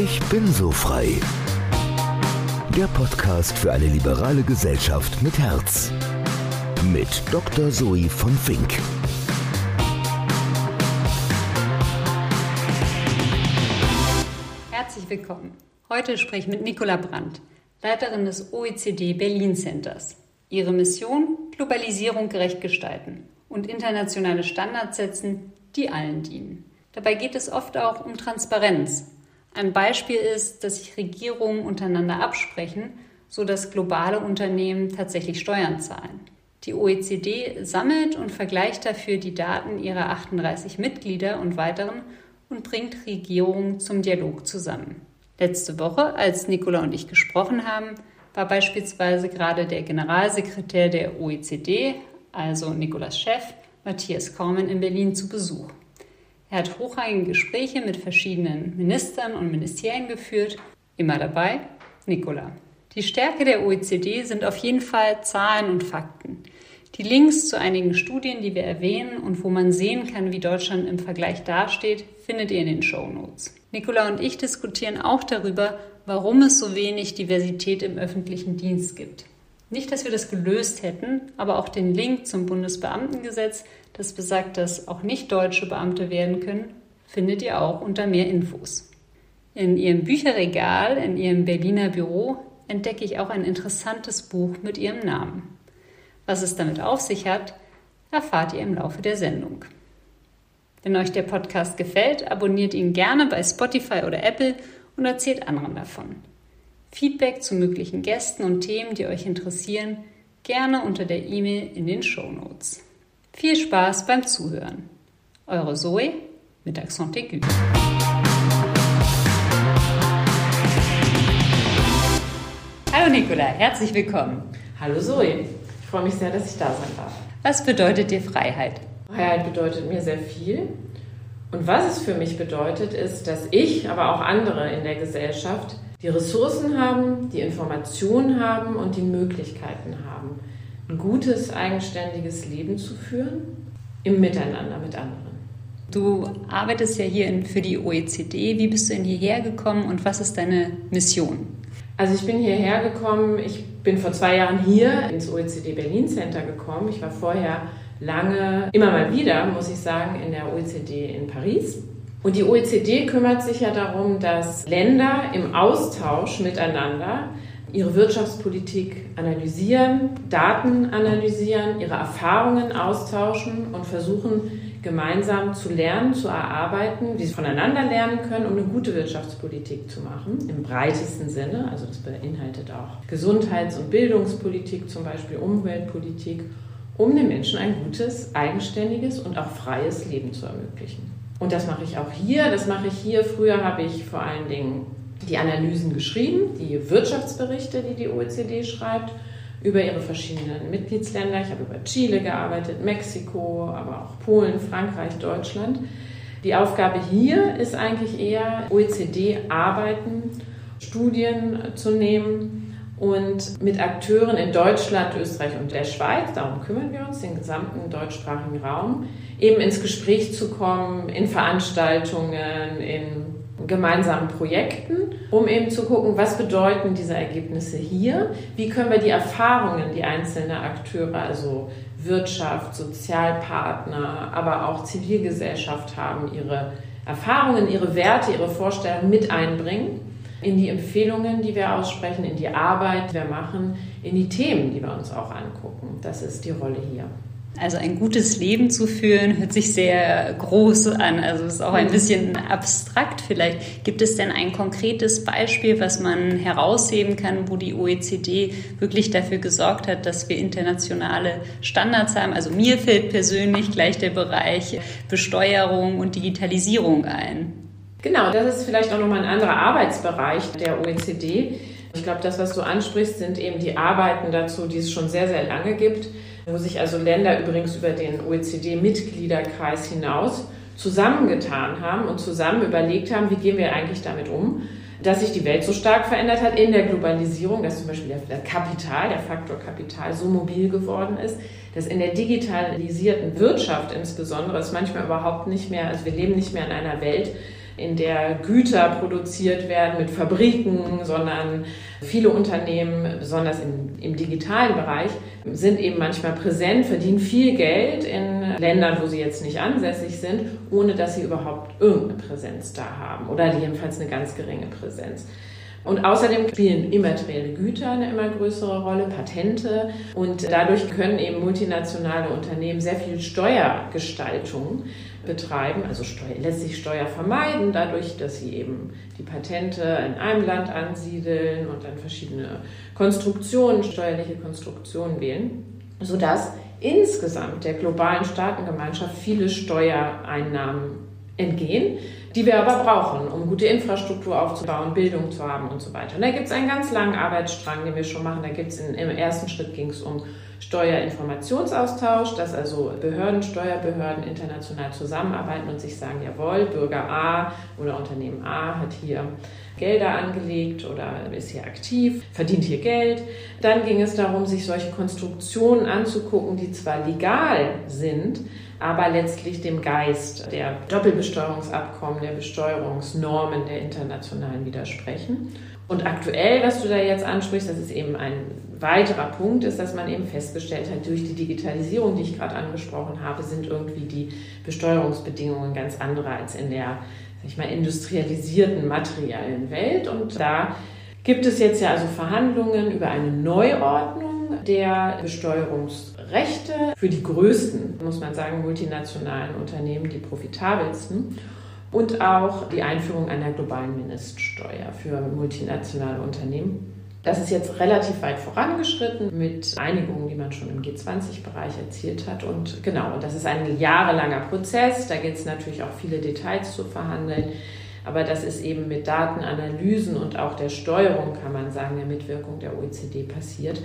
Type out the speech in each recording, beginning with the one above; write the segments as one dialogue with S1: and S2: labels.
S1: Ich bin so frei. Der Podcast für eine liberale Gesellschaft mit Herz. Mit Dr. Zoe von Fink.
S2: Herzlich willkommen. Heute spreche ich mit Nicola Brandt, Leiterin des OECD Berlin Centers. Ihre Mission? Globalisierung gerecht gestalten und internationale Standards setzen, die allen dienen. Dabei geht es oft auch um Transparenz. Ein Beispiel ist, dass sich Regierungen untereinander absprechen, sodass globale Unternehmen tatsächlich Steuern zahlen. Die OECD sammelt und vergleicht dafür die Daten ihrer 38 Mitglieder und weiteren und bringt Regierungen zum Dialog zusammen. Letzte Woche, als Nicola und ich gesprochen haben, war beispielsweise gerade der Generalsekretär der OECD, also Nicolas Chef, Matthias Kormann in Berlin zu Besuch. Er hat hochrangige Gespräche mit verschiedenen Ministern und Ministerien geführt. Immer dabei Nicola. Die Stärke der OECD sind auf jeden Fall Zahlen und Fakten. Die Links zu einigen Studien, die wir erwähnen und wo man sehen kann, wie Deutschland im Vergleich dasteht, findet ihr in den Show Notes. Nicola und ich diskutieren auch darüber, warum es so wenig Diversität im öffentlichen Dienst gibt. Nicht, dass wir das gelöst hätten, aber auch den Link zum Bundesbeamtengesetz, das besagt, dass auch nicht deutsche Beamte werden können, findet ihr auch unter mehr Infos. In Ihrem Bücherregal, in Ihrem Berliner Büro, entdecke ich auch ein interessantes Buch mit Ihrem Namen. Was es damit auf sich hat, erfahrt ihr im Laufe der Sendung. Wenn euch der Podcast gefällt, abonniert ihn gerne bei Spotify oder Apple und erzählt anderen davon. Feedback zu möglichen Gästen und Themen, die euch interessieren, gerne unter der E-Mail in den Show Notes. Viel Spaß beim Zuhören. Eure Zoe mit Accent aigu. Hallo Nicola, herzlich willkommen.
S3: Hallo Zoe, ich freue mich sehr, dass ich da sein darf.
S2: Was bedeutet dir Freiheit?
S3: Freiheit bedeutet mir sehr viel. Und was es für mich bedeutet, ist, dass ich, aber auch andere in der Gesellschaft die Ressourcen haben, die Informationen haben und die Möglichkeiten haben, ein gutes, eigenständiges Leben zu führen im Miteinander mit anderen.
S2: Du arbeitest ja hier für die OECD. Wie bist du denn hierher gekommen und was ist deine Mission?
S3: Also ich bin hierher gekommen, ich bin vor zwei Jahren hier ins OECD Berlin Center gekommen. Ich war vorher lange, immer mal wieder, muss ich sagen, in der OECD in Paris und die OECD kümmert sich ja darum, dass Länder im Austausch miteinander ihre Wirtschaftspolitik analysieren, Daten analysieren, ihre Erfahrungen austauschen und versuchen gemeinsam zu lernen, zu erarbeiten, wie sie voneinander lernen können, um eine gute Wirtschaftspolitik zu machen, im breitesten Sinne. Also das beinhaltet auch Gesundheits- und Bildungspolitik, zum Beispiel Umweltpolitik, um den Menschen ein gutes, eigenständiges und auch freies Leben zu ermöglichen. Und das mache ich auch hier. Das mache ich hier. Früher habe ich vor allen Dingen die Analysen geschrieben, die Wirtschaftsberichte, die die OECD schreibt, über ihre verschiedenen Mitgliedsländer. Ich habe über Chile gearbeitet, Mexiko, aber auch Polen, Frankreich, Deutschland. Die Aufgabe hier ist eigentlich eher OECD-Arbeiten, Studien zu nehmen und mit Akteuren in Deutschland, Österreich und der Schweiz, darum kümmern wir uns, den gesamten deutschsprachigen Raum, eben ins Gespräch zu kommen, in Veranstaltungen, in gemeinsamen Projekten, um eben zu gucken, was bedeuten diese Ergebnisse hier, wie können wir die Erfahrungen, die einzelne Akteure, also Wirtschaft, Sozialpartner, aber auch Zivilgesellschaft haben, ihre Erfahrungen, ihre Werte, ihre Vorstellungen mit einbringen in die Empfehlungen, die wir aussprechen, in die Arbeit, die wir machen, in die Themen, die wir uns auch angucken. Das ist die Rolle hier.
S2: Also ein gutes Leben zu führen, hört sich sehr groß an. Also ist auch ein mhm. bisschen abstrakt vielleicht. Gibt es denn ein konkretes Beispiel, was man herausheben kann, wo die OECD wirklich dafür gesorgt hat, dass wir internationale Standards haben? Also mir fällt persönlich gleich der Bereich Besteuerung und Digitalisierung ein.
S3: Genau, das ist vielleicht auch nochmal ein anderer Arbeitsbereich der OECD. Ich glaube, das, was du ansprichst, sind eben die Arbeiten dazu, die es schon sehr, sehr lange gibt, wo sich also Länder übrigens über den OECD-Mitgliederkreis hinaus zusammengetan haben und zusammen überlegt haben, wie gehen wir eigentlich damit um, dass sich die Welt so stark verändert hat in der Globalisierung, dass zum Beispiel der Kapital, der Faktor Kapital so mobil geworden ist, dass in der digitalisierten Wirtschaft insbesondere es manchmal überhaupt nicht mehr, also wir leben nicht mehr in einer Welt, in der Güter produziert werden mit Fabriken, sondern viele Unternehmen, besonders im, im digitalen Bereich, sind eben manchmal präsent, verdienen viel Geld in Ländern, wo sie jetzt nicht ansässig sind, ohne dass sie überhaupt irgendeine Präsenz da haben oder jedenfalls eine ganz geringe Präsenz. Und außerdem spielen immaterielle Güter eine immer größere Rolle, Patente. Und dadurch können eben multinationale Unternehmen sehr viel Steuergestaltung betreiben, also lässt sich Steuer vermeiden, dadurch, dass sie eben die Patente in einem Land ansiedeln und dann verschiedene Konstruktionen, steuerliche Konstruktionen wählen, sodass insgesamt der globalen Staatengemeinschaft viele Steuereinnahmen entgehen, die wir aber brauchen, um gute Infrastruktur aufzubauen, Bildung zu haben und so weiter. Und da gibt es einen ganz langen Arbeitsstrang, den wir schon machen. Da gibt es im ersten Schritt ging es um Steuerinformationsaustausch, dass also Behörden, Steuerbehörden international zusammenarbeiten und sich sagen, jawohl, Bürger A oder Unternehmen A hat hier Gelder angelegt oder ist hier aktiv, verdient hier Geld. Dann ging es darum, sich solche Konstruktionen anzugucken, die zwar legal sind, aber letztlich dem Geist der Doppelbesteuerungsabkommen, der Besteuerungsnormen der internationalen widersprechen. Und aktuell, was du da jetzt ansprichst, das ist eben ein weiterer Punkt, ist, dass man eben festgestellt hat, durch die Digitalisierung, die ich gerade angesprochen habe, sind irgendwie die Besteuerungsbedingungen ganz andere als in der, sag ich mal, industrialisierten materiellen Welt. Und da gibt es jetzt ja also Verhandlungen über eine Neuordnung der Besteuerungsrechte für die größten, muss man sagen, multinationalen Unternehmen, die profitabelsten und auch die Einführung einer globalen Mindeststeuer für multinationale Unternehmen. Das ist jetzt relativ weit vorangeschritten mit Einigungen, die man schon im G20-Bereich erzielt hat. Und genau, das ist ein jahrelanger Prozess. Da gibt es natürlich auch viele Details zu verhandeln. Aber das ist eben mit Datenanalysen und auch der Steuerung, kann man sagen, der Mitwirkung der OECD passiert.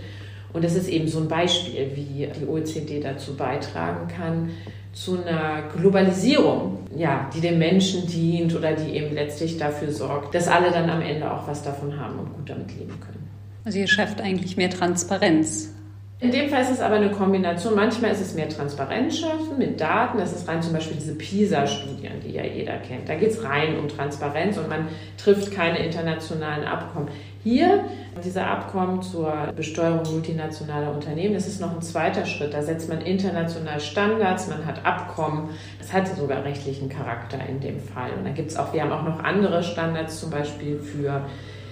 S3: Und das ist eben so ein Beispiel, wie die OECD dazu beitragen kann, zu einer Globalisierung, ja, die dem Menschen dient oder die eben letztlich dafür sorgt, dass alle dann am Ende auch was davon haben und gut damit leben können.
S2: Also ihr schafft eigentlich mehr Transparenz.
S3: In dem Fall ist es aber eine Kombination. Manchmal ist es mehr Transparenz schaffen mit Daten. Das ist rein zum Beispiel diese PISA-Studien, die ja jeder kennt. Da geht es rein um Transparenz und man trifft keine internationalen Abkommen. Hier, diese Abkommen zur Besteuerung multinationaler Unternehmen, das ist noch ein zweiter Schritt. Da setzt man international Standards, man hat Abkommen. Das hat sogar rechtlichen Charakter in dem Fall. Und da gibt es auch, wir haben auch noch andere Standards, zum Beispiel für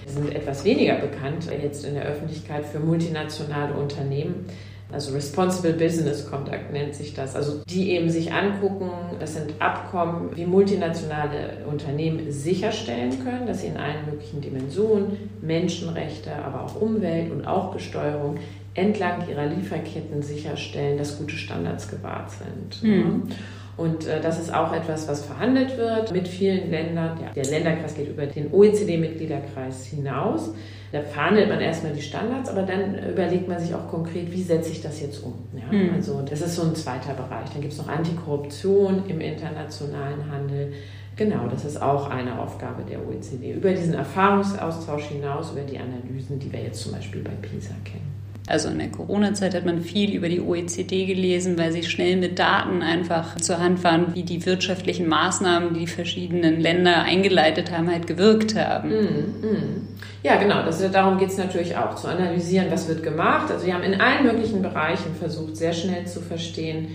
S3: sind etwas weniger bekannt jetzt in der Öffentlichkeit für multinationale Unternehmen. Also Responsible Business Conduct nennt sich das. Also die eben sich angucken, das sind Abkommen, wie multinationale Unternehmen sicherstellen können, dass sie in allen möglichen Dimensionen Menschenrechte, aber auch Umwelt und auch Besteuerung entlang ihrer Lieferketten sicherstellen, dass gute Standards gewahrt sind. Mhm. Und äh, das ist auch etwas, was verhandelt wird mit vielen Ländern. Ja, der Länderkreis geht über den OECD-Mitgliederkreis hinaus. Da verhandelt man erstmal die Standards, aber dann überlegt man sich auch konkret, wie setze ich das jetzt um. Ja? Mhm. Also das ist so ein zweiter Bereich. Dann gibt es noch Antikorruption im internationalen Handel. Genau, das ist auch eine Aufgabe der OECD. Über diesen Erfahrungsaustausch hinaus, über die Analysen, die wir jetzt zum Beispiel bei PISA kennen.
S2: Also in der Corona-Zeit hat man viel über die OECD gelesen, weil sie schnell mit Daten einfach zur Hand waren, wie die wirtschaftlichen Maßnahmen, die die verschiedenen Länder eingeleitet haben, halt gewirkt haben. Mm,
S3: mm. Ja, genau. Das, darum geht es natürlich auch, zu analysieren, was wird gemacht. Also wir haben in allen möglichen Bereichen versucht, sehr schnell zu verstehen,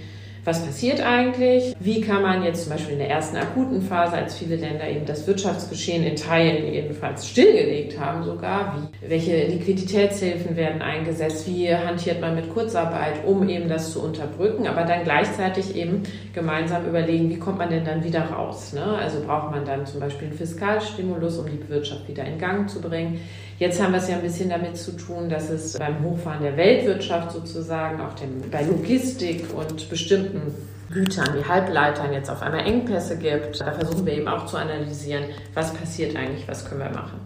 S3: was passiert eigentlich? Wie kann man jetzt zum Beispiel in der ersten akuten Phase, als viele Länder eben das Wirtschaftsgeschehen in Teilen jedenfalls stillgelegt haben sogar, wie, welche Liquiditätshilfen werden eingesetzt, wie hantiert man mit Kurzarbeit, um eben das zu unterbrücken, aber dann gleichzeitig eben gemeinsam überlegen, wie kommt man denn dann wieder raus? Ne? Also braucht man dann zum Beispiel einen Fiskalstimulus, um die Wirtschaft wieder in Gang zu bringen. Jetzt haben wir es ja ein bisschen damit zu tun, dass es beim Hochfahren der Weltwirtschaft sozusagen, auch dem, bei Logistik und bestimmten Gütern wie Halbleitern jetzt auf einmal Engpässe gibt. Da versuchen wir eben auch zu analysieren, was passiert eigentlich, was können wir machen.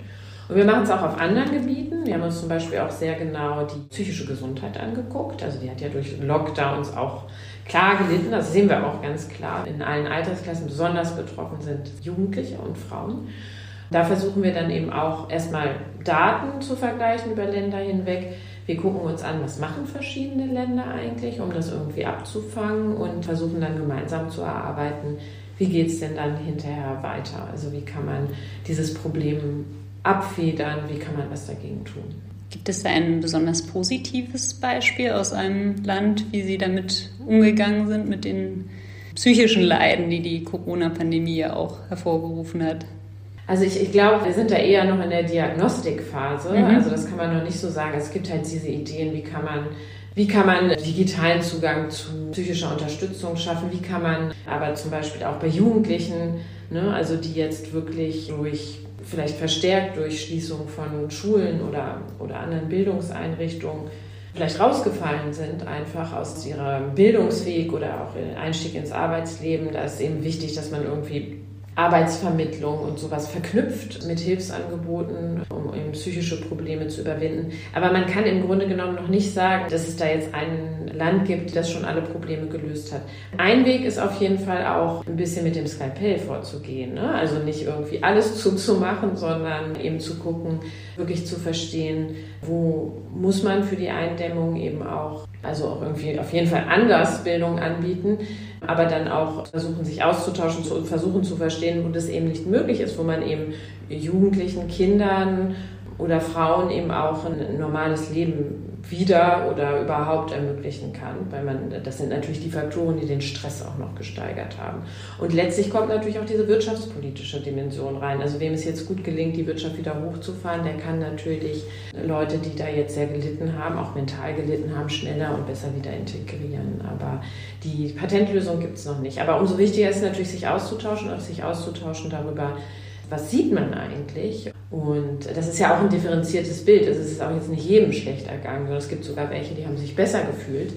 S3: Und wir machen es auch auf anderen Gebieten. Wir haben uns zum Beispiel auch sehr genau die psychische Gesundheit angeguckt. Also die hat ja durch Lockdowns auch klar gelitten. Das sehen wir auch ganz klar. In allen Altersklassen besonders betroffen sind Jugendliche und Frauen. Da versuchen wir dann eben auch erstmal Daten zu vergleichen über Länder hinweg. Wir gucken uns an, was machen verschiedene Länder eigentlich, um das irgendwie abzufangen und versuchen dann gemeinsam zu erarbeiten, wie geht es denn dann hinterher weiter? Also wie kann man dieses Problem abfedern, wie kann man was dagegen tun?
S2: Gibt es da ein besonders positives Beispiel aus einem Land, wie Sie damit umgegangen sind, mit den psychischen Leiden, die die Corona-Pandemie ja auch hervorgerufen hat?
S3: Also ich, ich glaube, wir sind da eher noch in der Diagnostikphase. Mhm. Also das kann man noch nicht so sagen. Es gibt halt diese Ideen, wie kann man wie kann man digitalen Zugang zu psychischer Unterstützung schaffen? Wie kann man aber zum Beispiel auch bei Jugendlichen, ne, also die jetzt wirklich durch vielleicht verstärkt durch Schließung von Schulen oder, oder anderen Bildungseinrichtungen vielleicht rausgefallen sind, einfach aus ihrem Bildungsweg oder auch Einstieg ins Arbeitsleben. Da ist eben wichtig, dass man irgendwie Arbeitsvermittlung und sowas verknüpft mit Hilfsangeboten, um eben psychische Probleme zu überwinden. Aber man kann im Grunde genommen noch nicht sagen, dass es da jetzt ein Land gibt, das schon alle Probleme gelöst hat. Ein Weg ist auf jeden Fall auch ein bisschen mit dem Skalpell vorzugehen. Ne? Also nicht irgendwie alles zuzumachen, sondern eben zu gucken, wirklich zu verstehen, wo muss man für die Eindämmung eben auch, also auch irgendwie auf jeden Fall anders Bildung anbieten aber dann auch versuchen, sich auszutauschen und versuchen zu verstehen, wo das eben nicht möglich ist, wo man eben Jugendlichen, Kindern oder Frauen eben auch ein normales Leben wieder oder überhaupt ermöglichen kann, weil man, das sind natürlich die Faktoren, die den Stress auch noch gesteigert haben. Und letztlich kommt natürlich auch diese wirtschaftspolitische Dimension rein. Also wem es jetzt gut gelingt, die Wirtschaft wieder hochzufahren, der kann natürlich Leute, die da jetzt sehr gelitten haben, auch mental gelitten haben, schneller und besser wieder integrieren. Aber die Patentlösung gibt es noch nicht. Aber umso wichtiger ist natürlich, sich auszutauschen, auch sich auszutauschen darüber, was sieht man eigentlich? Und das ist ja auch ein differenziertes Bild. Es ist auch jetzt nicht jedem schlecht ergangen, sondern es gibt sogar welche, die haben sich besser gefühlt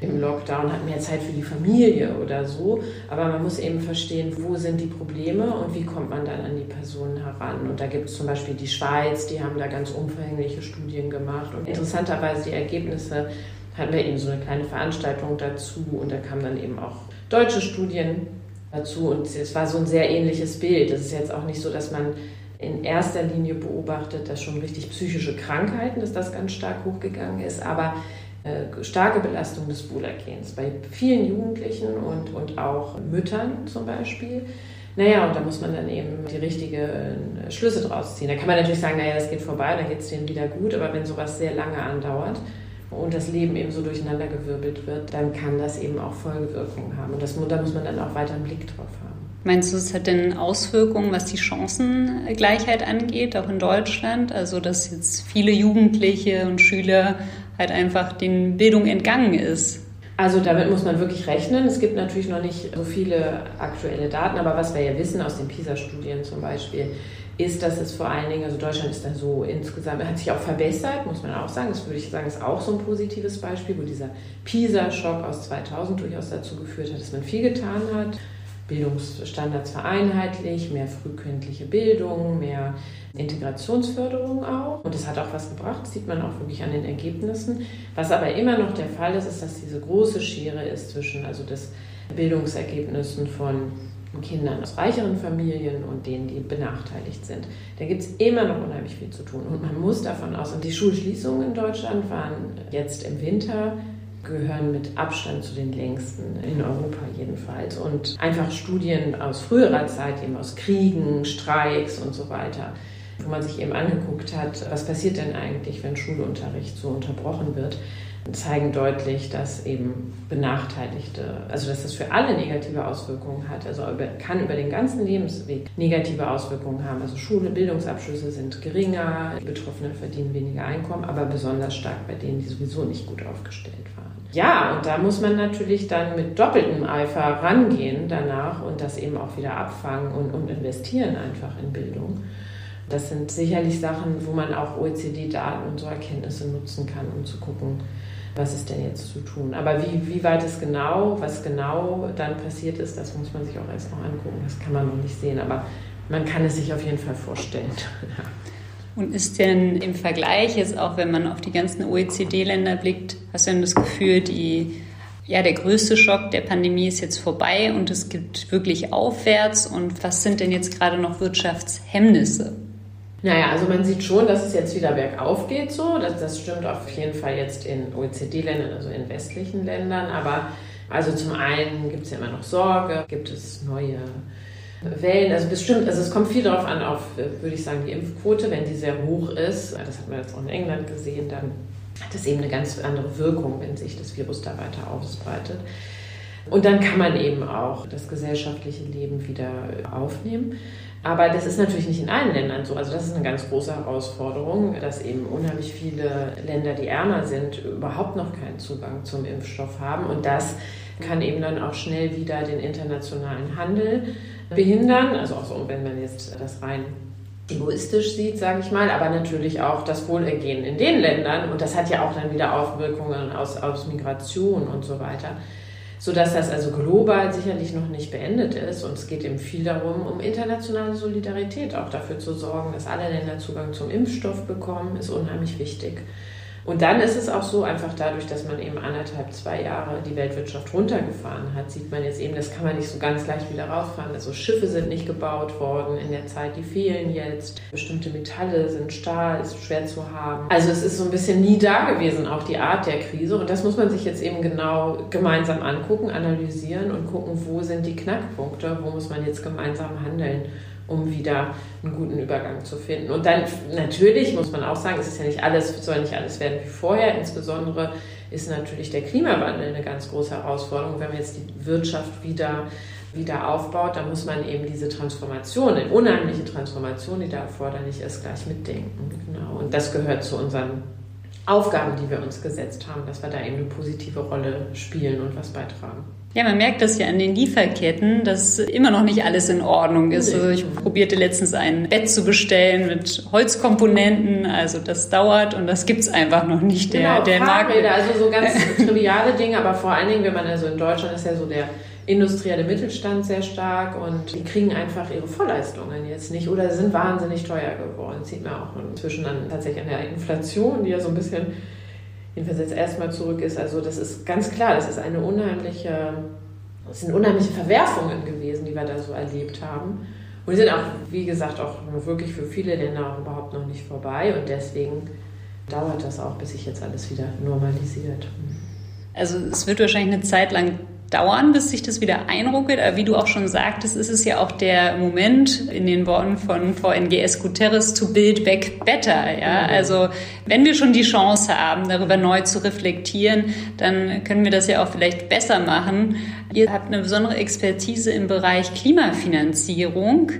S3: im Lockdown, hatten mehr Zeit für die Familie oder so. Aber man muss eben verstehen, wo sind die Probleme und wie kommt man dann an die Personen heran. Und da gibt es zum Beispiel die Schweiz, die haben da ganz umfängliche Studien gemacht. Und interessanterweise die Ergebnisse hatten wir eben so eine kleine Veranstaltung dazu und da kamen dann eben auch deutsche Studien dazu und es war so ein sehr ähnliches Bild. Es ist jetzt auch nicht so, dass man in erster Linie beobachtet, dass schon richtig psychische Krankheiten, dass das ganz stark hochgegangen ist, aber äh, starke Belastung des Wohlergehens bei vielen Jugendlichen und, und auch Müttern zum Beispiel. Naja, und da muss man dann eben die richtigen äh, Schlüsse draus ziehen. Da kann man natürlich sagen, naja, das geht vorbei, dann geht es denen wieder gut, aber wenn sowas sehr lange andauert, und das Leben eben so durcheinandergewirbelt wird, dann kann das eben auch Folgewirkungen haben. Und das, da muss man dann auch weiter einen Blick drauf haben.
S2: Meinst du, es hat denn Auswirkungen, was die Chancengleichheit angeht, auch in Deutschland? Also, dass jetzt viele Jugendliche und Schüler halt einfach den Bildung entgangen ist?
S3: Also damit muss man wirklich rechnen. Es gibt natürlich noch nicht so viele aktuelle Daten, aber was wir ja wissen aus den PISA-Studien zum Beispiel, ist, dass es vor allen Dingen, also Deutschland ist da so insgesamt, hat sich auch verbessert, muss man auch sagen. Das würde ich sagen, ist auch so ein positives Beispiel, wo dieser PISA-Schock aus 2000 durchaus dazu geführt hat, dass man viel getan hat. Bildungsstandards vereinheitlicht, mehr frühkindliche Bildung, mehr Integrationsförderung auch. Und das hat auch was gebracht, sieht man auch wirklich an den Ergebnissen. Was aber immer noch der Fall ist, ist, dass diese große Schere ist zwischen also das Bildungsergebnissen von Kindern aus reicheren Familien und denen, die benachteiligt sind. Da gibt es immer noch unheimlich viel zu tun. Und man muss davon aus, und die Schulschließungen in Deutschland waren jetzt im Winter, gehören mit Abstand zu den längsten, in Europa jedenfalls. Und einfach Studien aus früherer Zeit, eben aus Kriegen, Streiks und so weiter, wo man sich eben angeguckt hat, was passiert denn eigentlich, wenn Schulunterricht so unterbrochen wird zeigen deutlich, dass eben Benachteiligte, also dass das für alle negative Auswirkungen hat, also kann über den ganzen Lebensweg negative Auswirkungen haben. Also Schule, Bildungsabschlüsse sind geringer, die Betroffenen verdienen weniger Einkommen, aber besonders stark bei denen, die sowieso nicht gut aufgestellt waren. Ja, und da muss man natürlich dann mit doppeltem Eifer rangehen danach und das eben auch wieder abfangen und, und investieren einfach in Bildung. Das sind sicherlich Sachen, wo man auch OECD-Daten und so Erkenntnisse nutzen kann, um zu gucken, was ist denn jetzt zu tun. Aber wie, wie weit es genau, was genau dann passiert ist, das muss man sich auch erst noch angucken. Das kann man noch nicht sehen, aber man kann es sich auf jeden Fall vorstellen.
S2: Und ist denn im Vergleich jetzt auch, wenn man auf die ganzen OECD-Länder blickt, hast du denn das Gefühl, die, ja, der größte Schock der Pandemie ist jetzt vorbei und es gibt wirklich aufwärts? Und was sind denn jetzt gerade noch Wirtschaftshemmnisse?
S3: Naja, also man sieht schon, dass es jetzt wieder bergauf geht so. Das, das stimmt auf jeden Fall jetzt in OECD-Ländern, also in westlichen Ländern. Aber Also zum einen gibt es ja immer noch Sorge, gibt es neue Wellen, also bestimmt, also es kommt viel darauf an, auf, würde ich sagen, die Impfquote, wenn die sehr hoch ist, das hat man jetzt auch in England gesehen, dann hat das eben eine ganz andere Wirkung, wenn sich das Virus da weiter ausbreitet. Und dann kann man eben auch das gesellschaftliche Leben wieder aufnehmen. Aber das ist natürlich nicht in allen Ländern so. Also das ist eine ganz große Herausforderung, dass eben unheimlich viele Länder, die ärmer sind, überhaupt noch keinen Zugang zum Impfstoff haben. Und das kann eben dann auch schnell wieder den internationalen Handel behindern. Also auch so, wenn man jetzt das rein egoistisch sieht, sage ich mal, aber natürlich auch das Wohlergehen in den Ländern. Und das hat ja auch dann wieder Auswirkungen aus, aus Migration und so weiter sodass das also global sicherlich noch nicht beendet ist. Und es geht eben viel darum, um internationale Solidarität, auch dafür zu sorgen, dass alle Länder Zugang zum Impfstoff bekommen, ist unheimlich wichtig. Und dann ist es auch so, einfach dadurch, dass man eben anderthalb, zwei Jahre die Weltwirtschaft runtergefahren hat, sieht man jetzt eben, das kann man nicht so ganz leicht wieder rausfahren. Also Schiffe sind nicht gebaut worden in der Zeit, die fehlen jetzt. Bestimmte Metalle sind Stahl, ist schwer zu haben. Also es ist so ein bisschen nie da gewesen, auch die Art der Krise. Und das muss man sich jetzt eben genau gemeinsam angucken, analysieren und gucken, wo sind die Knackpunkte, wo muss man jetzt gemeinsam handeln um wieder einen guten Übergang zu finden. Und dann natürlich muss man auch sagen, es ist ja nicht alles, soll nicht alles werden wie vorher. Insbesondere ist natürlich der Klimawandel eine ganz große Herausforderung. Wenn man jetzt die Wirtschaft wieder wieder aufbaut, dann muss man eben diese Transformation, eine unheimliche Transformation, die da erforderlich ist, gleich mitdenken. Genau. Und das gehört zu unseren Aufgaben, die wir uns gesetzt haben, dass wir da eben eine positive Rolle spielen und was beitragen.
S2: Ja, man merkt das ja an den Lieferketten, dass immer noch nicht alles in Ordnung ist. Also ich probierte letztens ein Bett zu bestellen mit Holzkomponenten, also das dauert und das gibt's einfach noch nicht.
S3: Der, genau, der Fahrräder, also so ganz triviale Dinge, aber vor allen Dingen, wenn man also in Deutschland ist ja so der industrielle Mittelstand sehr stark und die kriegen einfach ihre Vorleistungen jetzt nicht oder sind wahnsinnig teuer geworden. Das sieht man auch inzwischen dann tatsächlich an der Inflation, die ja so ein bisschen jedenfalls jetzt erstmal zurück ist. Also das ist ganz klar, das ist eine unheimliche, das sind unheimliche Verwerfungen gewesen, die wir da so erlebt haben. Und die sind auch, wie gesagt, auch wirklich für viele Länder überhaupt noch nicht vorbei. Und deswegen dauert das auch, bis sich jetzt alles wieder normalisiert.
S2: Also es wird wahrscheinlich eine Zeit lang dauern, bis sich das wieder einruckelt. Aber wie du auch schon sagtest, ist es ja auch der Moment in den Worten von VNGS Guterres to build back better. Ja, mhm. also wenn wir schon die Chance haben, darüber neu zu reflektieren, dann können wir das ja auch vielleicht besser machen. Ihr habt eine besondere Expertise im Bereich Klimafinanzierung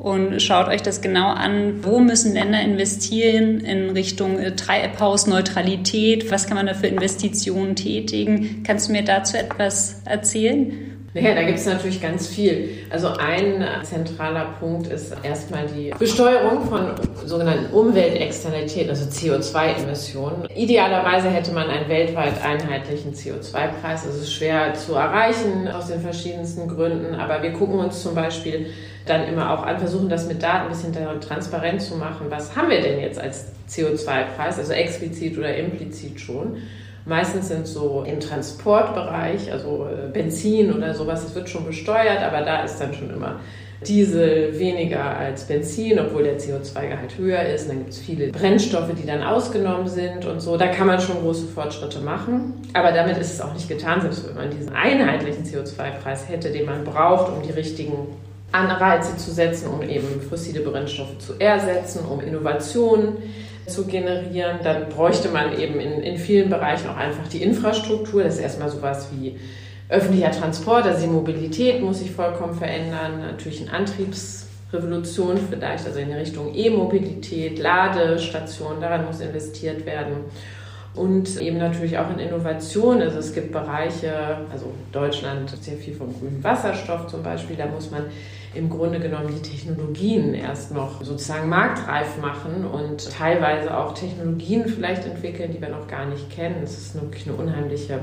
S2: und schaut euch das genau an, wo müssen Länder investieren in Richtung äh, Treibhausneutralität, was kann man da für Investitionen tätigen. Kannst du mir dazu etwas erzählen?
S3: Naja, da gibt es natürlich ganz viel. Also ein zentraler Punkt ist erstmal die Besteuerung von sogenannten Umweltexternalitäten, also CO2-Emissionen. Idealerweise hätte man einen weltweit einheitlichen CO2-Preis. Das ist schwer zu erreichen aus den verschiedensten Gründen, aber wir gucken uns zum Beispiel dann immer auch an, versuchen das mit Daten ein bisschen transparent zu machen. Was haben wir denn jetzt als CO2-Preis, also explizit oder implizit schon? Meistens sind so im Transportbereich, also äh, Benzin oder sowas, das wird schon besteuert, aber da ist dann schon immer Diesel weniger als Benzin, obwohl der CO2-Gehalt höher ist. Und dann gibt es viele Brennstoffe, die dann ausgenommen sind und so. Da kann man schon große Fortschritte machen. Aber damit ist es auch nicht getan, selbst wenn man diesen einheitlichen CO2-Preis hätte, den man braucht, um die richtigen Anreize zu setzen, um eben fossile Brennstoffe zu ersetzen, um Innovationen zu generieren. Dann bräuchte man eben in, in vielen Bereichen auch einfach die Infrastruktur. Das ist erstmal sowas wie öffentlicher Transport, also die Mobilität muss sich vollkommen verändern. Natürlich eine Antriebsrevolution vielleicht, also in Richtung E-Mobilität, Ladestationen, daran muss investiert werden und eben natürlich auch in Innovation. Also es gibt Bereiche, also Deutschland sehr viel vom grünen Wasserstoff zum Beispiel, da muss man im Grunde genommen die Technologien erst noch sozusagen marktreif machen und teilweise auch Technologien vielleicht entwickeln, die wir noch gar nicht kennen. Es ist wirklich eine unheimliche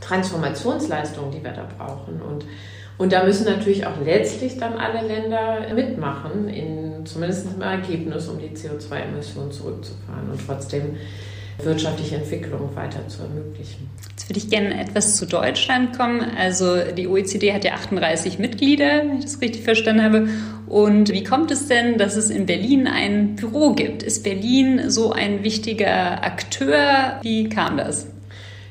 S3: Transformationsleistung, die wir da brauchen. Und, und da müssen natürlich auch letztlich dann alle Länder mitmachen, in, zumindest im Ergebnis, um die CO2-Emissionen zurückzufahren. Und trotzdem wirtschaftliche Entwicklung weiter zu ermöglichen.
S2: Jetzt würde ich gerne etwas zu Deutschland kommen. Also die OECD hat ja 38 Mitglieder, wenn ich das richtig verstanden habe. Und wie kommt es denn, dass es in Berlin ein Büro gibt? Ist Berlin so ein wichtiger Akteur? Wie kam das?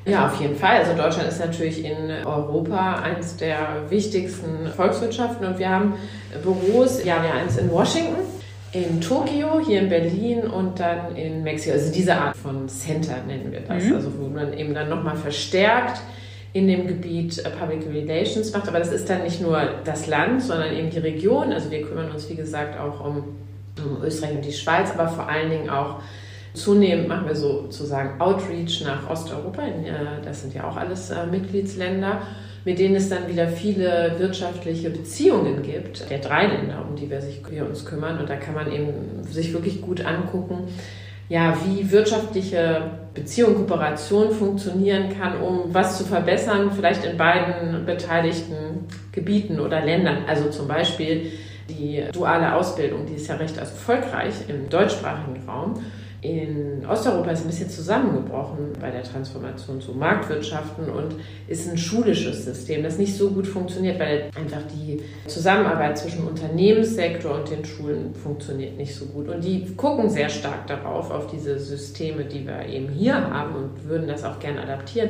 S3: Ja, auf jeden Fall. Also Deutschland ist natürlich in Europa eines der wichtigsten Volkswirtschaften und wir haben Büros, ja, wir haben eins in Washington, in Tokio, hier in Berlin und dann in Mexiko. Also diese Art von Center nennen wir das. Mhm. Also wo man eben dann nochmal verstärkt in dem Gebiet äh, Public Relations macht. Aber das ist dann nicht nur das Land, sondern eben die Region. Also wir kümmern uns, wie gesagt, auch um, um Österreich und die Schweiz, aber vor allen Dingen auch Zunehmend machen wir sozusagen Outreach nach Osteuropa. Das sind ja auch alles äh, Mitgliedsländer, mit denen es dann wieder viele wirtschaftliche Beziehungen gibt. Der drei Länder, um die wir, sich, wir uns kümmern. Und da kann man eben sich wirklich gut angucken, ja, wie wirtschaftliche Beziehung, Kooperation funktionieren kann, um was zu verbessern, vielleicht in beiden beteiligten Gebieten oder Ländern. Also zum Beispiel die duale Ausbildung, die ist ja recht erfolgreich im deutschsprachigen Raum in Osteuropa ist ein bisschen zusammengebrochen bei der Transformation zu Marktwirtschaften und ist ein schulisches System, das nicht so gut funktioniert, weil einfach die Zusammenarbeit zwischen Unternehmenssektor und den Schulen funktioniert nicht so gut. Und die gucken sehr stark darauf, auf diese Systeme, die wir eben hier haben und würden das auch gerne adaptieren.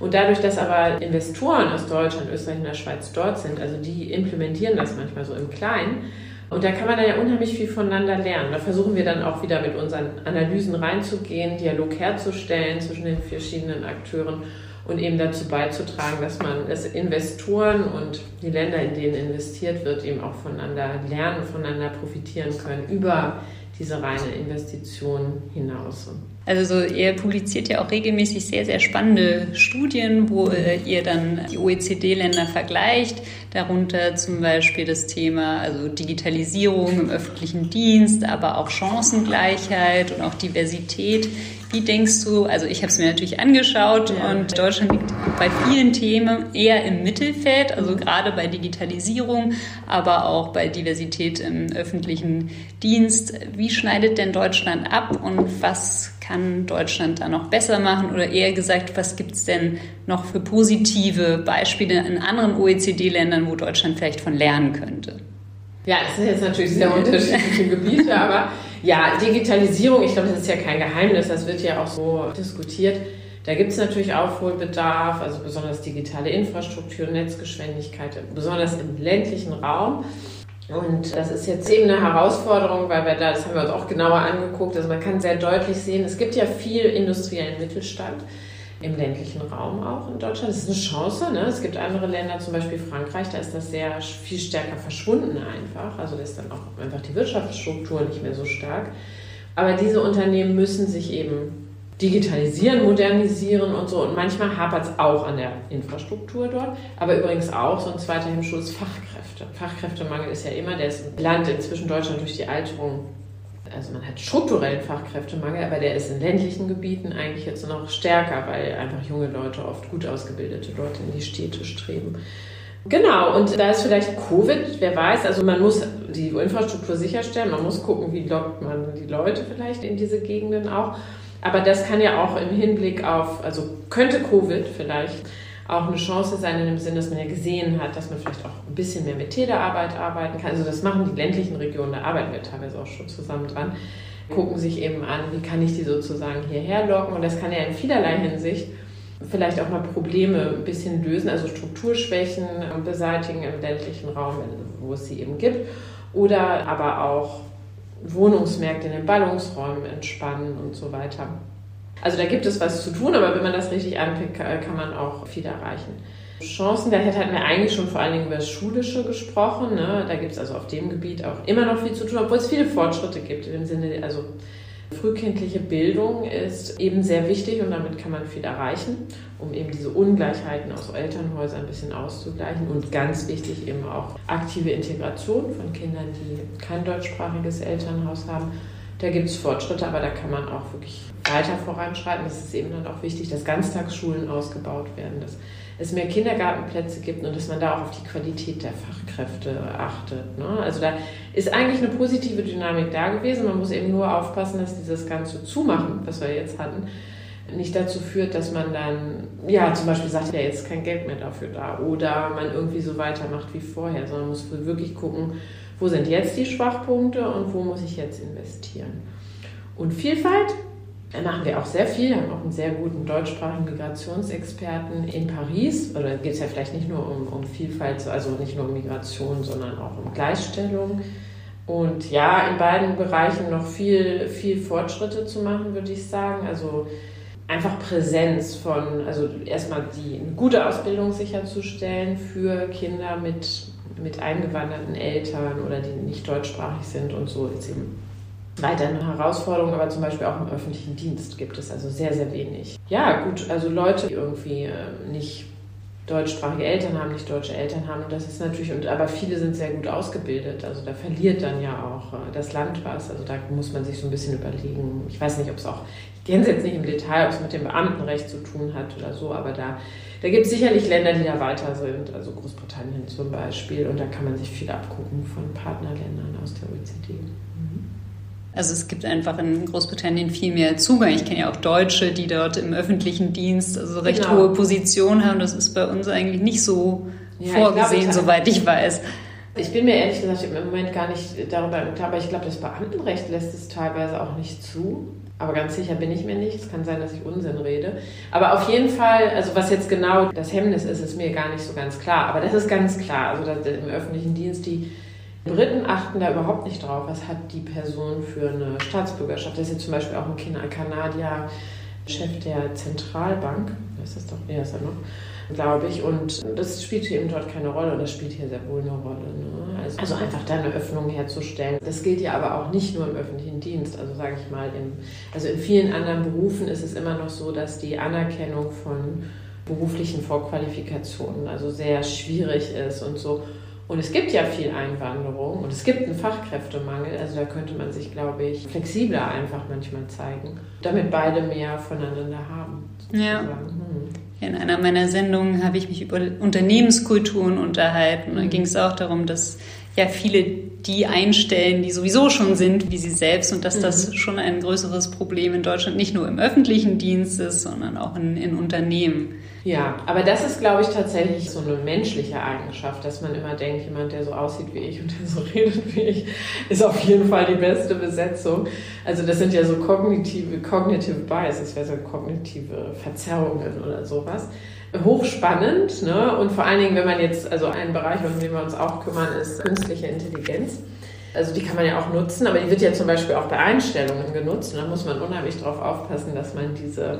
S3: Und dadurch, dass aber Investoren aus Deutschland, Österreich und der Schweiz dort sind, also die implementieren das manchmal so im Kleinen, und da kann man dann ja unheimlich viel voneinander lernen. Da versuchen wir dann auch wieder mit unseren Analysen reinzugehen, Dialog herzustellen zwischen den verschiedenen Akteuren und eben dazu beizutragen, dass man, dass Investoren und die Länder, in denen investiert wird, eben auch voneinander lernen, voneinander profitieren können über diese reine Investition hinaus.
S2: Also so, ihr publiziert ja auch regelmäßig sehr, sehr spannende Studien, wo äh, ihr dann die OECD-Länder vergleicht, darunter zum Beispiel das Thema also Digitalisierung im öffentlichen Dienst, aber auch Chancengleichheit und auch Diversität. Wie denkst du, also ich habe es mir natürlich angeschaut ja. und Deutschland liegt bei vielen Themen eher im Mittelfeld, also gerade bei Digitalisierung, aber auch bei Diversität im öffentlichen Dienst. Wie schneidet denn Deutschland ab und was kann Deutschland da noch besser machen? Oder eher gesagt, was gibt es denn noch für positive Beispiele in anderen OECD-Ländern, wo Deutschland vielleicht von lernen könnte?
S3: Ja, das sind jetzt natürlich sehr unterschiedliche Gebiete, aber ja, Digitalisierung, ich glaube, das ist ja kein Geheimnis, das wird ja auch so diskutiert. Da gibt es natürlich Aufholbedarf, also besonders digitale Infrastruktur, Netzgeschwindigkeit, besonders im ländlichen Raum. Und das ist jetzt eben eine Herausforderung, weil wir da, das haben wir uns auch genauer angeguckt, also man kann sehr deutlich sehen, es gibt ja viel industriellen Mittelstand im ländlichen Raum auch in Deutschland. Das ist eine Chance. Ne? Es gibt andere Länder, zum Beispiel Frankreich, da ist das sehr viel stärker verschwunden einfach. Also da ist dann auch einfach die Wirtschaftsstruktur nicht mehr so stark. Aber diese Unternehmen müssen sich eben digitalisieren, modernisieren und so. Und manchmal hapert es auch an der Infrastruktur dort. Aber übrigens auch so ein zweiter Hemmschuh ist Fachkräfte. Fachkräftemangel ist ja immer, der Land inzwischen Deutschland durch die Alterung. Also man hat strukturellen Fachkräftemangel, aber der ist in ländlichen Gebieten eigentlich jetzt noch stärker, weil einfach junge Leute, oft gut ausgebildete Leute in die Städte streben. Genau, und da ist vielleicht Covid, wer weiß, also man muss die Infrastruktur sicherstellen, man muss gucken, wie lockt man die Leute vielleicht in diese Gegenden auch. Aber das kann ja auch im Hinblick auf, also könnte Covid vielleicht auch eine Chance sein in dem Sinn, dass man ja gesehen hat, dass man vielleicht auch ein bisschen mehr mit Telearbeit arbeiten kann. Also das machen die ländlichen Regionen, da arbeiten wir teilweise auch schon zusammen dran, gucken sich eben an, wie kann ich die sozusagen hierher locken. Und das kann ja in vielerlei Hinsicht vielleicht auch mal Probleme ein bisschen lösen, also Strukturschwächen beseitigen im ländlichen Raum, wo es sie eben gibt. Oder aber auch Wohnungsmärkte in den Ballungsräumen entspannen und so weiter. Also da gibt es was zu tun, aber wenn man das richtig anpickt, kann man auch viel erreichen. Chancen, da hatten wir eigentlich schon vor allen Dingen über das Schulische gesprochen. Ne? Da gibt es also auf dem Gebiet auch immer noch viel zu tun, obwohl es viele Fortschritte gibt. Im Sinne, also frühkindliche Bildung ist eben sehr wichtig und damit kann man viel erreichen, um eben diese Ungleichheiten aus Elternhäusern ein bisschen auszugleichen. Und ganz wichtig eben auch aktive Integration von Kindern, die kein deutschsprachiges Elternhaus haben. Da gibt es Fortschritte, aber da kann man auch wirklich weiter voranschreiten. Es ist eben dann auch wichtig, dass Ganztagsschulen ausgebaut werden, dass es mehr Kindergartenplätze gibt und dass man da auch auf die Qualität der Fachkräfte achtet. Ne? Also da ist eigentlich eine positive Dynamik da gewesen. Man muss eben nur aufpassen, dass dieses ganze Zumachen, was wir jetzt hatten, nicht dazu führt, dass man dann, ja, zum Beispiel sagt, ja, jetzt kein Geld mehr dafür da oder man irgendwie so weitermacht wie vorher, sondern man muss wirklich gucken, wo sind jetzt die Schwachpunkte und wo muss ich jetzt investieren. Und Vielfalt Da machen wir auch sehr viel, haben auch einen sehr guten deutschsprachigen Migrationsexperten in Paris. Oder geht es ja vielleicht nicht nur um, um Vielfalt, also nicht nur um Migration, sondern auch um Gleichstellung. Und ja, in beiden Bereichen noch viel, viel Fortschritte zu machen, würde ich sagen. Also einfach Präsenz von, also erstmal die eine gute Ausbildung sicherzustellen für Kinder mit, mit eingewanderten Eltern oder die nicht deutschsprachig sind und so ist eben weiter eine Herausforderung, aber zum Beispiel auch im öffentlichen Dienst gibt es also sehr, sehr wenig. Ja, gut, also Leute, die irgendwie äh, nicht deutschsprachige Eltern haben, nicht deutsche Eltern haben. Das ist natürlich, und, aber viele sind sehr gut ausgebildet. Also da verliert dann ja auch äh, das Land was. Also da muss man sich so ein bisschen überlegen. Ich weiß nicht, ob es auch, kenne es jetzt nicht im Detail, ob es mit dem Beamtenrecht zu tun hat oder so, aber da, da gibt es sicherlich Länder, die da weiter sind. Also Großbritannien zum Beispiel. Und da kann man sich viel abgucken von Partnerländern aus der OECD.
S2: Also es gibt einfach in Großbritannien viel mehr Zugang. Ich kenne ja auch Deutsche, die dort im öffentlichen Dienst also recht genau. hohe Positionen haben. Das ist bei uns eigentlich nicht so ja, vorgesehen, ich glaube, soweit ich weiß.
S3: Ich bin mir ehrlich gesagt im Moment gar nicht darüber klar, aber ich glaube, das Beamtenrecht lässt es teilweise auch nicht zu. Aber ganz sicher bin ich mir nicht. Es kann sein, dass ich Unsinn rede. Aber auf jeden Fall, also was jetzt genau das Hemmnis ist, ist mir gar nicht so ganz klar. Aber das ist ganz klar. Also im öffentlichen Dienst die Briten achten da überhaupt nicht drauf, was hat die Person für eine Staatsbürgerschaft. Das ist jetzt zum Beispiel auch ein Kanadier, Chef der Zentralbank, ist das doch, er ist er noch, glaube ich. Und das spielt hier eben dort keine Rolle und das spielt hier sehr wohl eine Rolle. Ne? Also, also, einfach da eine Öffnung herzustellen. Das gilt ja aber auch nicht nur im öffentlichen Dienst. Also sage ich mal, im, also in vielen anderen Berufen ist es immer noch so, dass die Anerkennung von beruflichen Vorqualifikationen also sehr schwierig ist und so. Und es gibt ja viel Einwanderung und es gibt einen Fachkräftemangel. Also da könnte man sich, glaube ich, flexibler einfach manchmal zeigen, damit beide mehr voneinander haben.
S2: Ja. Hm. In einer meiner Sendungen habe ich mich über Unternehmenskulturen unterhalten. Und da mhm. ging es auch darum, dass ja viele die einstellen, die sowieso schon sind, wie sie selbst und dass das mhm. schon ein größeres Problem in Deutschland nicht nur im öffentlichen Dienst ist, sondern auch in, in Unternehmen.
S3: Ja, aber das ist, glaube ich, tatsächlich so eine menschliche Eigenschaft, dass man immer denkt, jemand, der so aussieht wie ich und der so redet wie ich, ist auf jeden Fall die beste Besetzung. Also das sind ja so kognitive, cognitive biases, wäre so kognitive Verzerrungen oder sowas. Hochspannend, ne? Und vor allen Dingen, wenn man jetzt, also ein Bereich, um den wir uns auch kümmern, ist künstliche Intelligenz. Also die kann man ja auch nutzen, aber die wird ja zum Beispiel auch bei Einstellungen genutzt. Und da muss man unheimlich darauf aufpassen, dass man diese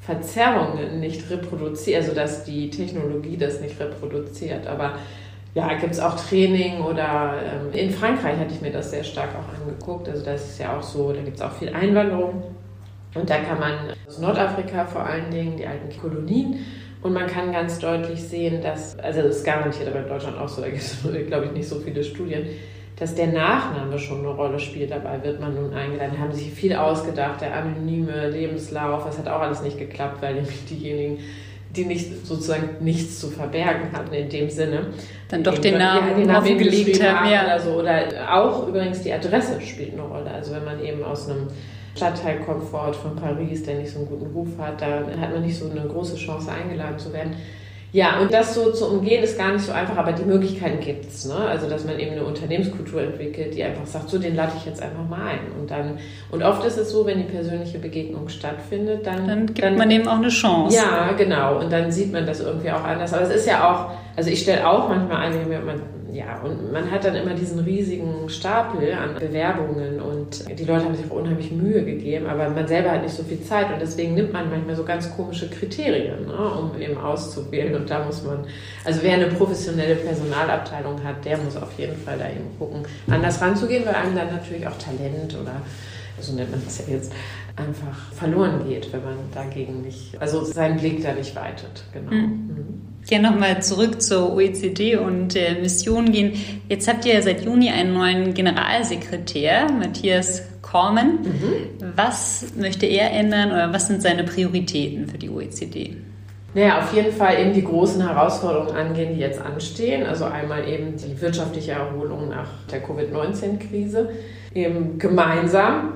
S3: Verzerrungen nicht reproduziert, also dass die Technologie das nicht reproduziert. Aber ja, gibt es auch Training oder ähm, in Frankreich hatte ich mir das sehr stark auch angeguckt. Also das ist ja auch so, da gibt es auch viel Einwanderung. Und da kann man aus Nordafrika vor allen Dingen, die alten Kolonien, und man kann ganz deutlich sehen, dass, also das ist garantiert aber in Deutschland auch so, da gibt es, glaube ich, nicht so viele Studien, dass der Nachname schon eine Rolle spielt. Dabei wird man nun eingeladen. Da haben sich viel ausgedacht, der anonyme Lebenslauf. Das hat auch alles nicht geklappt, weil nämlich diejenigen, die nicht sozusagen nichts zu verbergen hatten in dem Sinne.
S2: Dann doch den Namen, ja, den Namen aufgelegt haben.
S3: Ja. Oder, so. oder auch übrigens die Adresse spielt eine Rolle. Also wenn man eben aus einem Stadtteilkomfort von Paris, der nicht so einen guten Ruf hat, da hat man nicht so eine große Chance eingeladen zu werden. Ja, und das so zu umgehen ist gar nicht so einfach, aber die Möglichkeiten gibt es. Ne? Also, dass man eben eine Unternehmenskultur entwickelt, die einfach sagt, so den lade ich jetzt einfach mal ein. Und dann, und oft ist es so, wenn die persönliche Begegnung stattfindet, dann.
S2: Dann gibt dann, man dem auch eine Chance.
S3: Ja, genau. Und dann sieht man das irgendwie auch anders. Aber es ist ja auch, also ich stelle auch manchmal ein, man ja, und man hat dann immer diesen riesigen Stapel an Bewerbungen und die Leute haben sich auch unheimlich Mühe gegeben, aber man selber hat nicht so viel Zeit und deswegen nimmt man manchmal so ganz komische Kriterien, ne, um eben auszuwählen und da muss man, also wer eine professionelle Personalabteilung hat, der muss auf jeden Fall da eben gucken, anders ranzugehen, weil einem dann natürlich auch Talent oder so nennt man das ja jetzt, einfach verloren geht, wenn man dagegen nicht, also seinen Blick da nicht weitet. Genau. Mhm.
S2: Gerne nochmal zurück zur OECD und der Mission gehen. Jetzt habt ihr seit Juni einen neuen Generalsekretär, Matthias Kormen. Mhm. Was möchte er ändern oder was sind seine Prioritäten für die OECD?
S3: Naja, auf jeden Fall eben die großen Herausforderungen angehen, die jetzt anstehen. Also einmal eben die wirtschaftliche Erholung nach der Covid-19-Krise, eben gemeinsam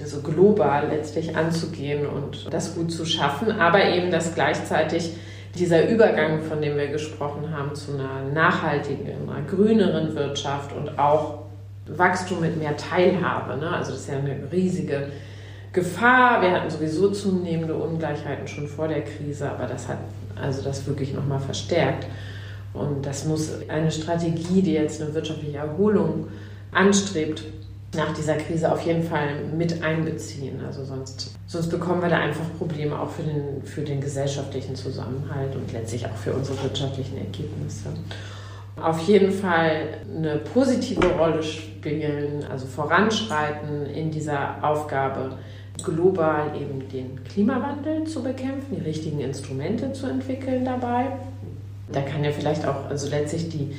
S3: also global letztlich anzugehen und das gut zu schaffen, aber eben, dass gleichzeitig dieser Übergang, von dem wir gesprochen haben, zu einer nachhaltigen, einer grüneren Wirtschaft und auch Wachstum mit mehr Teilhabe. Ne? Also das ist ja eine riesige Gefahr. Wir hatten sowieso zunehmende Ungleichheiten schon vor der Krise, aber das hat also das wirklich nochmal verstärkt. Und das muss eine Strategie, die jetzt eine wirtschaftliche Erholung anstrebt, nach dieser Krise auf jeden Fall mit einbeziehen. Also sonst, sonst bekommen wir da einfach Probleme auch für den, für den gesellschaftlichen Zusammenhalt und letztlich auch für unsere wirtschaftlichen Ergebnisse. Auf jeden Fall eine positive Rolle spielen, also voranschreiten in dieser Aufgabe, global eben den Klimawandel zu bekämpfen, die richtigen Instrumente zu entwickeln dabei. Da kann ja vielleicht auch, also letztlich die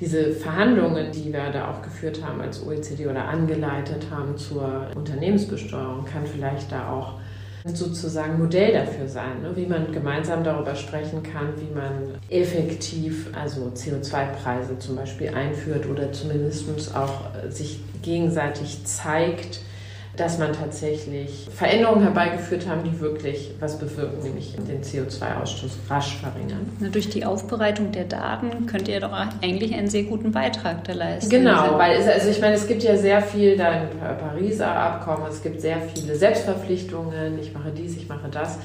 S3: diese Verhandlungen, die wir da auch geführt haben als OECD oder angeleitet haben zur Unternehmensbesteuerung, kann vielleicht da auch sozusagen Modell dafür sein, ne? wie man gemeinsam darüber sprechen kann, wie man effektiv also CO2-Preise zum Beispiel einführt oder zumindest auch sich gegenseitig zeigt, dass man tatsächlich Veränderungen herbeigeführt haben, die wirklich was bewirken, nämlich den CO2-Ausstoß rasch verringern.
S2: Na, durch die Aufbereitung der Daten könnt ihr doch eigentlich einen sehr guten Beitrag da leisten.
S3: Genau, weil es, also ich meine, es gibt ja sehr viel da im Pariser Abkommen, es gibt sehr viele Selbstverpflichtungen, ich mache dies, ich mache das.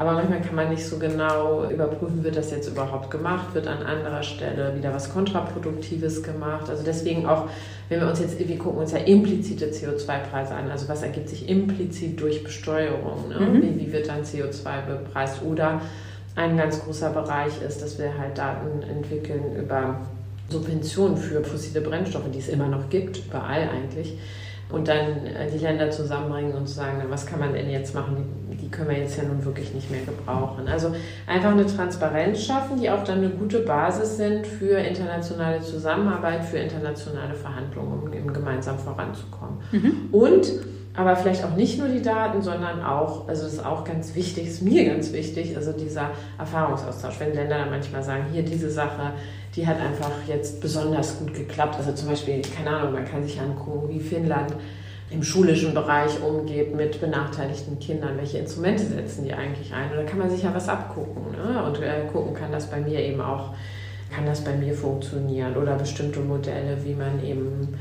S3: Aber manchmal kann man nicht so genau überprüfen, wird das jetzt überhaupt gemacht, wird an anderer Stelle wieder was Kontraproduktives gemacht. Also deswegen auch, wenn wir uns jetzt, wir gucken uns ja implizite CO2-Preise an, also was ergibt sich implizit durch Besteuerung, ne? mhm. wie, wie wird dann CO2 bepreist? Oder ein ganz großer Bereich ist, dass wir halt Daten entwickeln über Subventionen für fossile Brennstoffe, die es immer noch gibt, überall eigentlich und dann äh, die Länder zusammenbringen und sagen, was kann man denn jetzt machen, die, die, können wir jetzt ja nun wirklich nicht mehr gebrauchen. Also einfach eine Transparenz schaffen, die auch dann eine gute Basis sind für internationale Zusammenarbeit, für internationale Verhandlungen, um eben gemeinsam voranzukommen. Mhm. Und aber vielleicht auch nicht nur die Daten, sondern auch, also das ist auch ganz wichtig, ist mir ganz wichtig, also dieser Erfahrungsaustausch. Wenn Länder dann manchmal sagen, hier diese Sache, die hat einfach jetzt besonders gut geklappt. Also zum Beispiel, keine Ahnung, man kann sich angucken, wie Finnland im schulischen Bereich umgeht mit benachteiligten Kindern, welche Instrumente setzen die eigentlich ein. Da kann man sich ja was abgucken ne? und äh, gucken, kann das bei mir eben auch, kann das bei mir funktionieren oder bestimmte Modelle, wie man eben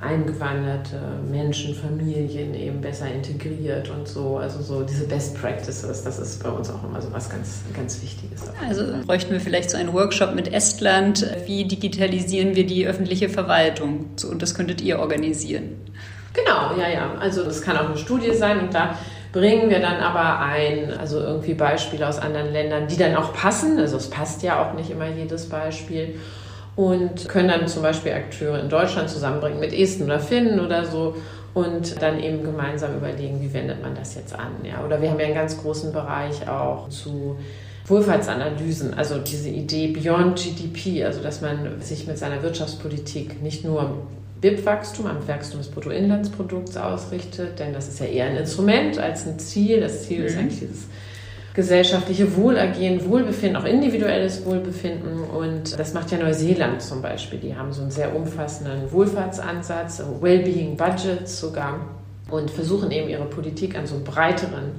S3: eingewanderte Menschen, Familien eben besser integriert und so. Also so diese Best Practices, das ist bei uns auch immer so was ganz, ganz Wichtiges.
S2: Also bräuchten wir vielleicht so einen Workshop mit Estland. Wie digitalisieren wir die öffentliche Verwaltung? und das könntet ihr organisieren.
S3: Genau, ja, ja. Also das kann auch eine Studie sein und da bringen wir dann aber ein, also irgendwie Beispiele aus anderen Ländern, die dann auch passen. Also es passt ja auch nicht immer jedes Beispiel und können dann zum Beispiel Akteure in Deutschland zusammenbringen mit Esten oder Finnen oder so und dann eben gemeinsam überlegen, wie wendet man das jetzt an. Ja? Oder wir haben ja einen ganz großen Bereich auch zu Wohlfahrtsanalysen, also diese Idee Beyond GDP, also dass man sich mit seiner Wirtschaftspolitik nicht nur BIP-Wachstum, am Wachstum des Bruttoinlandsprodukts ausrichtet, denn das ist ja eher ein Instrument als ein Ziel. Das Ziel mhm. ist eigentlich dieses gesellschaftliche Wohlergehen, Wohlbefinden, auch individuelles Wohlbefinden. Und das macht ja Neuseeland zum Beispiel. Die haben so einen sehr umfassenden Wohlfahrtsansatz, Wellbeing Budgets sogar, und versuchen eben ihre Politik an so einem breiteren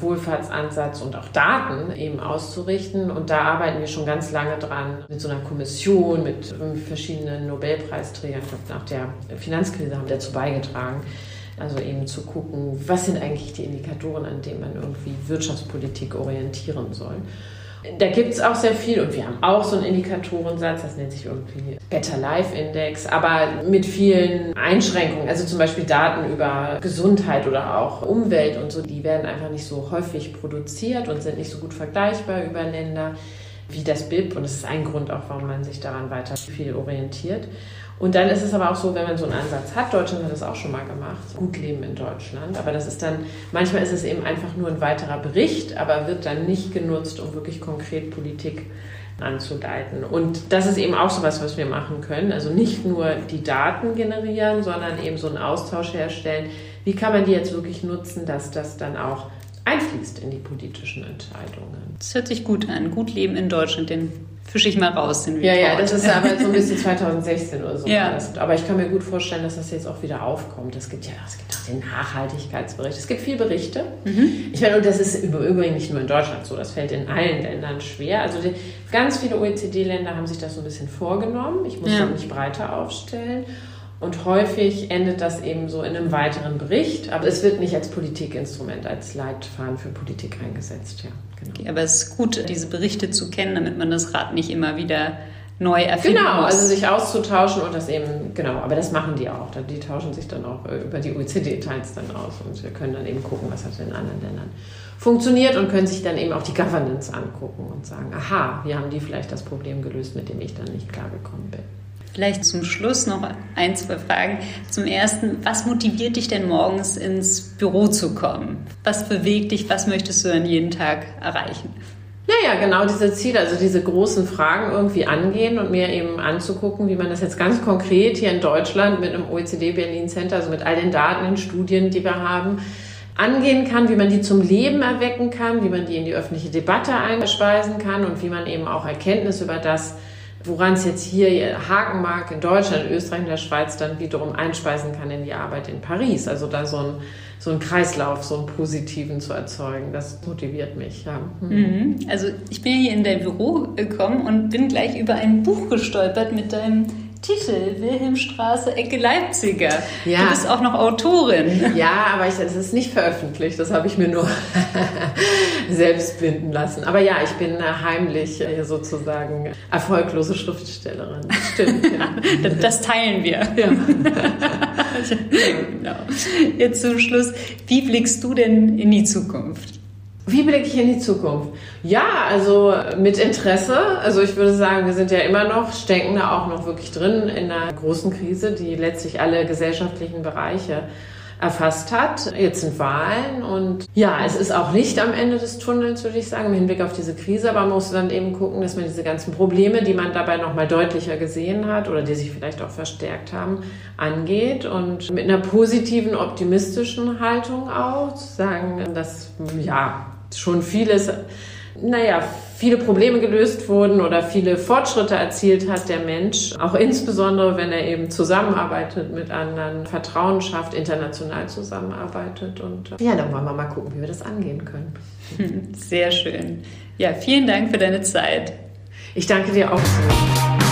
S3: Wohlfahrtsansatz und auch Daten eben auszurichten. Und da arbeiten wir schon ganz lange dran mit so einer Kommission, mit verschiedenen Nobelpreisträgern. Ich glaube, nach der Finanzkrise haben dazu beigetragen, also eben zu gucken, was sind eigentlich die Indikatoren, an denen man irgendwie Wirtschaftspolitik orientieren soll. Da gibt es auch sehr viel und wir haben auch so einen Indikatorensatz, das nennt sich irgendwie Better Life Index, aber mit vielen Einschränkungen. Also zum Beispiel Daten über Gesundheit oder auch Umwelt und so, die werden einfach nicht so häufig produziert und sind nicht so gut vergleichbar über Länder wie das BIP. Und das ist ein Grund auch, warum man sich daran weiter viel orientiert. Und dann ist es aber auch so, wenn man so einen Ansatz hat, Deutschland hat das auch schon mal gemacht, gut leben in Deutschland. Aber das ist dann, manchmal ist es eben einfach nur ein weiterer Bericht, aber wird dann nicht genutzt, um wirklich konkret Politik anzuleiten. Und das ist eben auch so was, was wir machen können. Also nicht nur die Daten generieren, sondern eben so einen Austausch herstellen. Wie kann man die jetzt wirklich nutzen, dass das dann auch einfließt in die politischen Entscheidungen?
S2: Das hört sich gut an. Gut leben in Deutschland, den fische ich mal raus, den
S3: Report. Ja, ja, das ist aber so ein bisschen 2016 oder so. Ja. Aber ich kann mir gut vorstellen, dass das jetzt auch wieder aufkommt. Es gibt ja es gibt auch den Nachhaltigkeitsbericht. Es gibt viele Berichte. Mhm. Ich meine, und das ist übrigens nicht nur in Deutschland so, das fällt in allen Ländern schwer. Also die, ganz viele OECD-Länder haben sich das so ein bisschen vorgenommen. Ich muss ja. mich breiter aufstellen. Und häufig endet das eben so in einem weiteren Bericht, aber es wird nicht als Politikinstrument, als Leitfaden für Politik eingesetzt. Ja,
S2: genau. Okay, aber es ist gut, diese Berichte zu kennen, damit man das Rad nicht immer wieder neu erfinden
S3: Genau,
S2: muss.
S3: also sich auszutauschen und das eben, genau, aber das machen die auch. Die tauschen sich dann auch äh, über die OECD-Teils dann aus und wir können dann eben gucken, was hat in anderen Ländern funktioniert und können sich dann eben auch die Governance angucken und sagen, aha, wie haben die vielleicht das Problem gelöst, mit dem ich dann nicht klargekommen bin.
S2: Vielleicht zum Schluss noch ein, zwei Fragen. Zum ersten, was motiviert dich denn morgens ins Büro zu kommen? Was bewegt dich? Was möchtest du an jeden Tag erreichen?
S3: Naja, genau diese Ziele, also diese großen Fragen irgendwie angehen und mir eben anzugucken, wie man das jetzt ganz konkret hier in Deutschland mit einem OECD Berlin Center, also mit all den Daten, den Studien, die wir haben, angehen kann, wie man die zum Leben erwecken kann, wie man die in die öffentliche Debatte einspeisen kann und wie man eben auch Erkenntnis über das woran es jetzt hier haken mag in Deutschland, in Österreich und der Schweiz dann wiederum einspeisen kann in die Arbeit in Paris. Also da so ein, so ein Kreislauf, so einen positiven zu erzeugen, das motiviert mich. Ja.
S2: Mhm. Also ich bin hier in dein Büro gekommen und bin gleich über ein Buch gestolpert mit deinem Titel, Wilhelmstraße, Ecke Leipziger. Ja. Du bist auch noch Autorin.
S3: Ja, aber es ist nicht veröffentlicht. Das habe ich mir nur selbst binden lassen. Aber ja, ich bin heimlich sozusagen erfolglose Schriftstellerin.
S2: Stimmt. Ja. das teilen wir. Ja. genau. Jetzt zum Schluss, wie blickst du denn in die Zukunft?
S3: Wie blicke ich in die Zukunft? Ja, also mit Interesse. Also ich würde sagen, wir sind ja immer noch, stecken da auch noch wirklich drin in einer großen Krise, die letztlich alle gesellschaftlichen Bereiche erfasst hat. Jetzt sind Wahlen und ja, es ist auch Licht am Ende des Tunnels, würde ich sagen, im Hinblick auf diese Krise. Aber man muss dann eben gucken, dass man diese ganzen Probleme, die man dabei nochmal deutlicher gesehen hat oder die sich vielleicht auch verstärkt haben, angeht und mit einer positiven, optimistischen Haltung auch sagen, dass ja, schon vieles, naja, viele Probleme gelöst wurden oder viele Fortschritte erzielt hat der Mensch, auch insbesondere wenn er eben zusammenarbeitet mit anderen, Vertrauen schafft, international zusammenarbeitet und ja, dann wollen wir mal gucken, wie wir das angehen können.
S2: Sehr schön. Ja, vielen Dank für deine Zeit.
S3: Ich danke dir auch. Sehr.